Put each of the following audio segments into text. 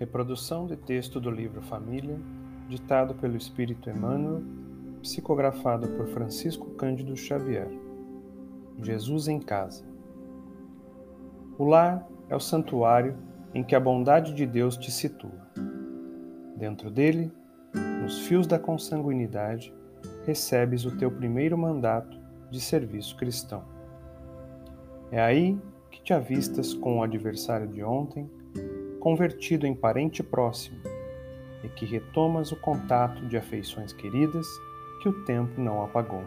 Reprodução de texto do livro Família, ditado pelo Espírito Emmanuel, psicografado por Francisco Cândido Xavier. Jesus em casa. O lar é o santuário em que a bondade de Deus te situa. Dentro dele, nos fios da consanguinidade, recebes o teu primeiro mandato de serviço cristão. É aí que te avistas com o adversário de ontem convertido em parente próximo e que retomas o contato de afeições queridas que o tempo não apagou.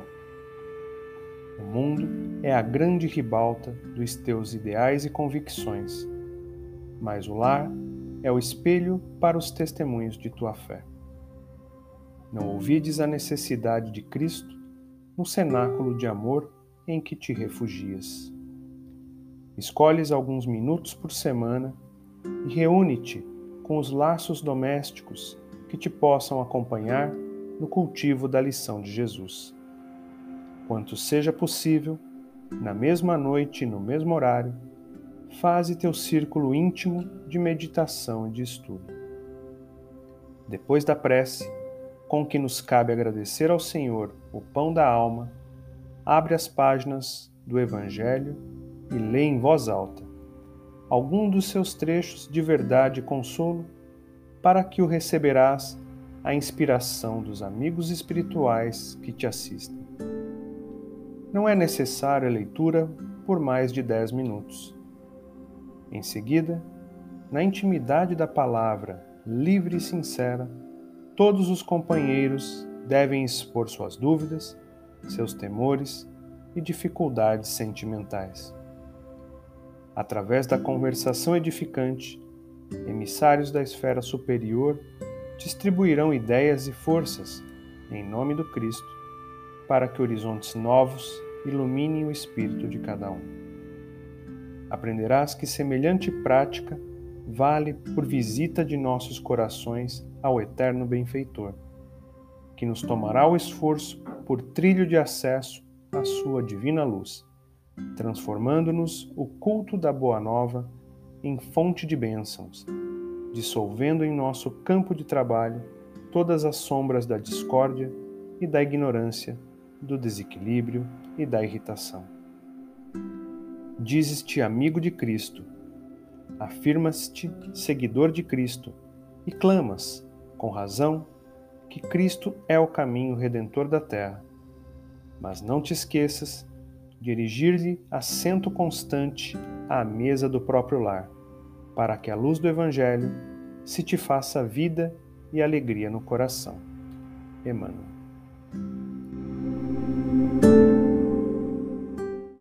O mundo é a grande ribalta dos teus ideais e convicções, mas o lar é o espelho para os testemunhos de tua fé. Não ouvides a necessidade de Cristo no cenáculo de amor em que te refugias. Escolhes alguns minutos por semana e reúne-te com os laços domésticos que te possam acompanhar no cultivo da lição de Jesus. Quanto seja possível, na mesma noite e no mesmo horário, faze teu círculo íntimo de meditação e de estudo. Depois da prece, com que nos cabe agradecer ao Senhor o pão da alma, abre as páginas do Evangelho e lê em voz alta algum dos seus trechos de verdade e consolo, para que o receberás a inspiração dos amigos espirituais que te assistem. Não é necessária a leitura por mais de dez minutos. Em seguida, na intimidade da palavra livre e sincera, todos os companheiros devem expor suas dúvidas, seus temores e dificuldades sentimentais. Através da conversação edificante, emissários da esfera superior distribuirão ideias e forças em nome do Cristo, para que horizontes novos iluminem o espírito de cada um. Aprenderás que semelhante prática vale por visita de nossos corações ao eterno benfeitor, que nos tomará o esforço por trilho de acesso à sua divina luz transformando-nos o culto da Boa Nova em fonte de bênçãos, dissolvendo em nosso campo de trabalho todas as sombras da discórdia e da ignorância, do desequilíbrio e da irritação. Dizes-te amigo de Cristo, afirmas-te seguidor de Cristo e clamas, com razão, que Cristo é o caminho redentor da terra. Mas não te esqueças dirigir-lhe assento constante à mesa do próprio lar, para que a luz do Evangelho se te faça vida e alegria no coração. Emmanuel.